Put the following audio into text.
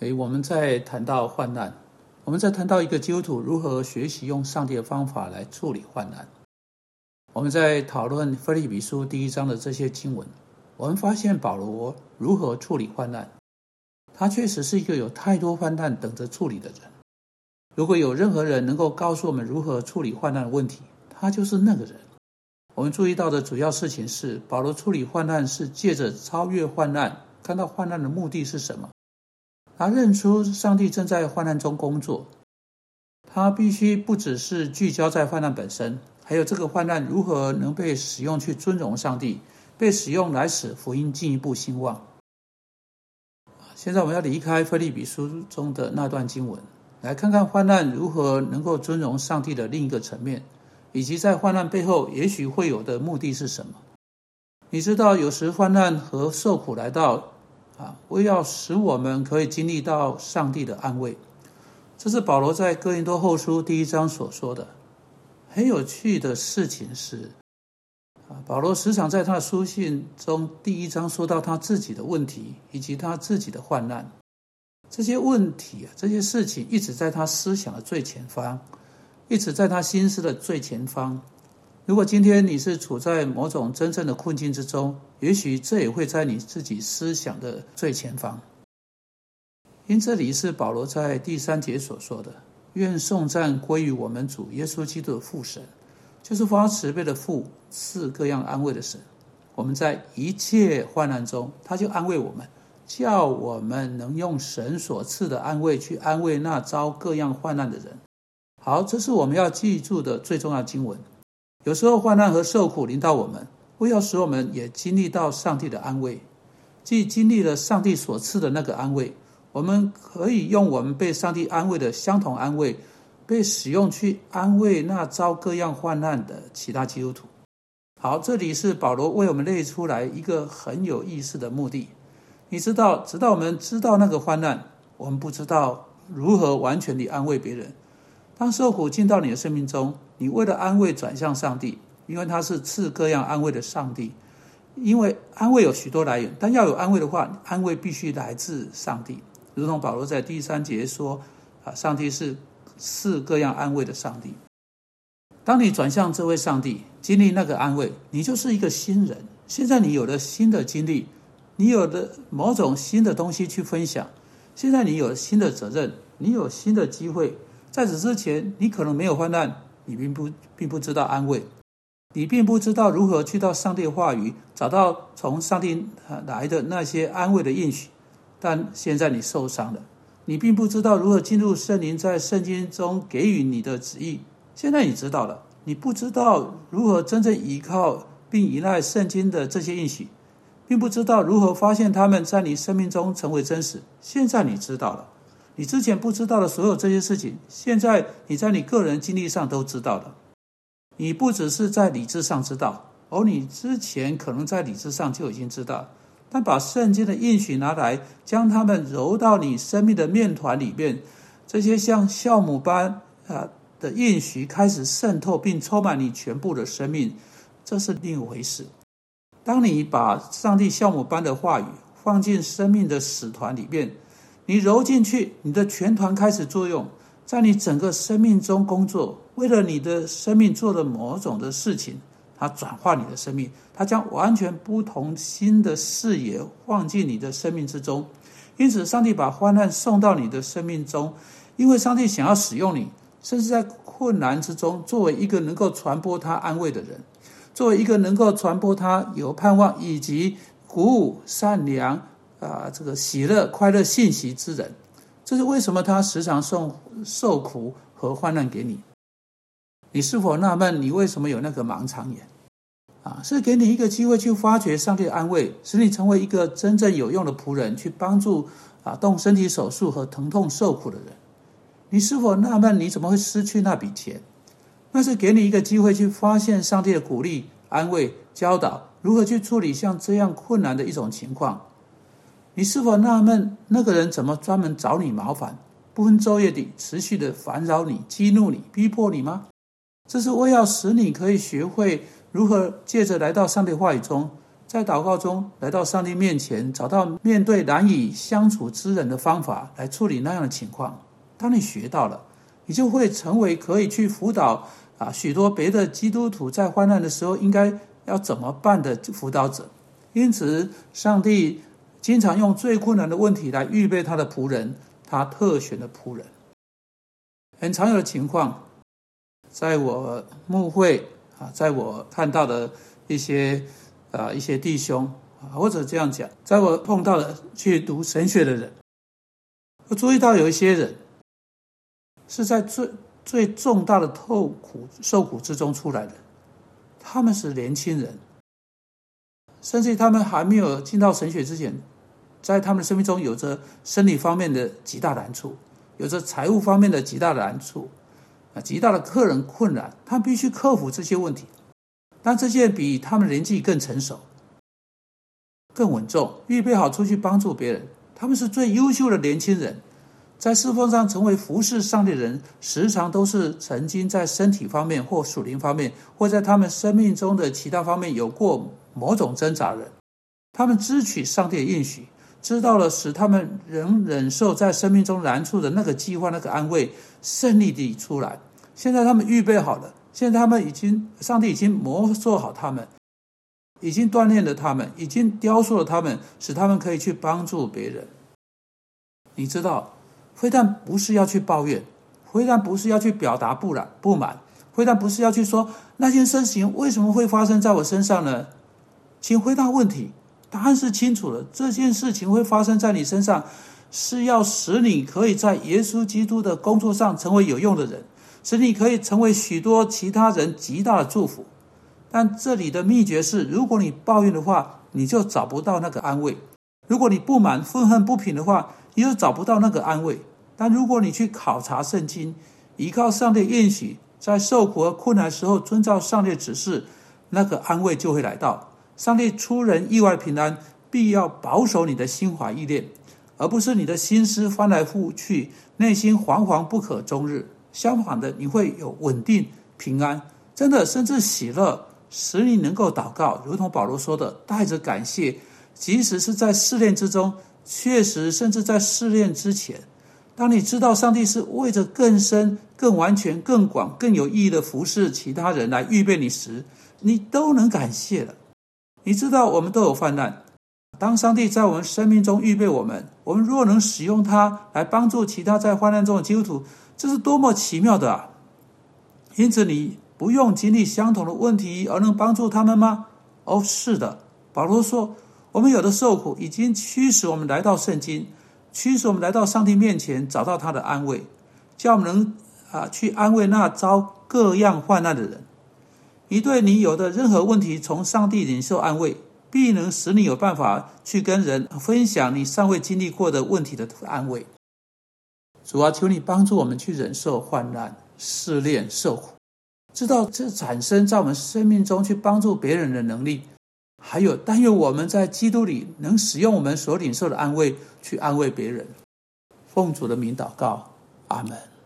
诶，我们在谈到患难，我们在谈到一个基督徒如何学习用上帝的方法来处理患难。我们在讨论《腓立比书》第一章的这些经文，我们发现保罗如何处理患难。他确实是一个有太多患难等着处理的人。如果有任何人能够告诉我们如何处理患难的问题，他就是那个人。我们注意到的主要事情是，保罗处理患难是借着超越患难，看到患难的目的是什么。他认出上帝正在患难中工作，他必须不只是聚焦在患难本身，还有这个患难如何能被使用去尊荣上帝，被使用来使福音进一步兴旺。现在我们要离开菲利比书中的那段经文，来看看患难如何能够尊荣上帝的另一个层面，以及在患难背后也许会有的目的是什么。你知道，有时患难和受苦来到。啊，为要使我们可以经历到上帝的安慰，这是保罗在哥林多后书第一章所说的。很有趣的事情是，啊，保罗时常在他的书信中第一章说到他自己的问题以及他自己的患难，这些问题啊，这些事情一直在他思想的最前方，一直在他心思的最前方。如果今天你是处在某种真正的困境之中，也许这也会在你自己思想的最前方。因这里是保罗在第三节所说的：“愿颂赞归于我们主耶稣基督的父神，就是发慈悲的父，赐各样安慰的神。我们在一切患难中，他就安慰我们，叫我们能用神所赐的安慰去安慰那遭各样患难的人。”好，这是我们要记住的最重要经文。有时候患难和受苦临到我们，为要使我们也经历到上帝的安慰，既经历了上帝所赐的那个安慰，我们可以用我们被上帝安慰的相同安慰，被使用去安慰那遭各样患难的其他基督徒。好，这里是保罗为我们列出来一个很有意思的目的。你知道，直到我们知道那个患难，我们不知道如何完全地安慰别人。当受苦进到你的生命中，你为了安慰转向上帝，因为他是赐各样安慰的上帝。因为安慰有许多来源，但要有安慰的话，安慰必须来自上帝。如同保罗在第三节说：“啊，上帝是赐各样安慰的上帝。”当你转向这位上帝，经历那个安慰，你就是一个新人。现在你有了新的经历，你有了某种新的东西去分享。现在你有了新的责任，你有新的机会。在此之前，你可能没有患难，你并不并不知道安慰，你并不知道如何去到上帝话语，找到从上帝来的那些安慰的应许。但现在你受伤了，你并不知道如何进入圣灵在圣经中给予你的旨意。现在你知道了，你不知道如何真正依靠并依赖圣经的这些应许，并不知道如何发现他们在你生命中成为真实。现在你知道了。你之前不知道的所有这些事情，现在你在你个人经历上都知道了。你不只是在理智上知道，而你之前可能在理智上就已经知道。但把圣经的应许拿来，将它们揉到你生命的面团里面，这些像酵母般啊的应许开始渗透并充满你全部的生命，这是另一回事。当你把上帝酵母般的话语放进生命的使团里面。你揉进去，你的全团开始作用，在你整个生命中工作，为了你的生命做的某种的事情，它转化你的生命，它将完全不同新的视野放进你的生命之中。因此，上帝把患难送到你的生命中，因为上帝想要使用你，甚至在困难之中，作为一个能够传播他安慰的人，作为一个能够传播他有盼望以及鼓舞善良。啊，这个喜乐、快乐信息之人，这是为什么他时常送受苦和患难给你？你是否纳闷，你为什么有那个盲肠炎？啊，是给你一个机会去发掘上帝的安慰，使你成为一个真正有用的仆人，去帮助啊动身体手术和疼痛受苦的人。你是否纳闷，你怎么会失去那笔钱？那是给你一个机会去发现上帝的鼓励、安慰、教导，如何去处理像这样困难的一种情况。你是否纳闷，那个人怎么专门找你麻烦，不分昼夜地持续的烦扰你、激怒你、逼迫你吗？这是为要使你可以学会如何借着来到上帝话语中，在祷告中来到上帝面前，找到面对难以相处之人的方法来处理那样的情况。当你学到了，你就会成为可以去辅导啊许多别的基督徒在患难的时候应该要怎么办的辅导者。因此，上帝经常用最困难的问题来预备他的仆人，他特选的仆人。很常有的情况，在我牧会啊，在我看到的一些。啊，一些弟兄啊，或者这样讲，在我碰到的去读神学的人，我注意到有一些人是在最最重大的痛苦受苦之中出来的，他们是年轻人，甚至他们还没有进到神学之前，在他们生命中有着生理方面的极大难处，有着财务方面的极大的难处，啊，极大的客人困难，他必须克服这些问题。但这些比他们年纪更成熟、更稳重，预备好出去帮助别人。他们是最优秀的年轻人，在侍奉上成为服侍上帝的人，时常都是曾经在身体方面或属灵方面，或在他们生命中的其他方面有过某种挣扎的人。他们支取上帝的应许，知道了使他们仍忍受在生命中难处的那个计划、那个安慰，胜利地出来。现在他们预备好了。现在他们已经，上帝已经磨塑好他们，已经锻炼了他们，已经雕塑了他们，使他们可以去帮助别人。你知道，非但不是要去抱怨，非但不是要去表达不满不满，非但不是要去说那件事情为什么会发生在我身上呢？请回答问题，答案是清楚的。这件事情会发生在你身上，是要使你可以在耶稣基督的工作上成为有用的人。使你可以成为许多其他人极大的祝福，但这里的秘诀是：如果你抱怨的话，你就找不到那个安慰；如果你不满、愤恨不平的话，你就找不到那个安慰。但如果你去考察圣经，依靠上帝应许，在受苦和困难时候遵照上帝指示，那个安慰就会来到。上帝出人意外平安，必要保守你的心怀意念，而不是你的心思翻来覆去，内心惶惶不可终日。相反的，你会有稳定、平安，真的甚至喜乐，使你能够祷告，如同保罗说的，带着感谢，即使是在试炼之中，确实甚至在试炼之前，当你知道上帝是为着更深、更完全、更广、更有意义的服侍其他人来预备你时，你都能感谢了。你知道，我们都有患难，当上帝在我们生命中预备我们，我们若能使用它来帮助其他在患难中的基督徒。这是多么奇妙的啊！因此，你不用经历相同的问题而能帮助他们吗？哦，是的。保罗说：“我们有的受苦，已经驱使我们来到圣经，驱使我们来到上帝面前，找到他的安慰，叫我们能啊去安慰那遭各样患难的人。你对你有的任何问题，从上帝领受安慰，必能使你有办法去跟人分享你尚未经历过的问题的安慰。”主啊，求你帮助我们去忍受患难、试炼、受苦，知道这产生在我们生命中去帮助别人的能力，还有但愿我们在基督里能使用我们所领受的安慰去安慰别人。奉主的名祷告，阿门。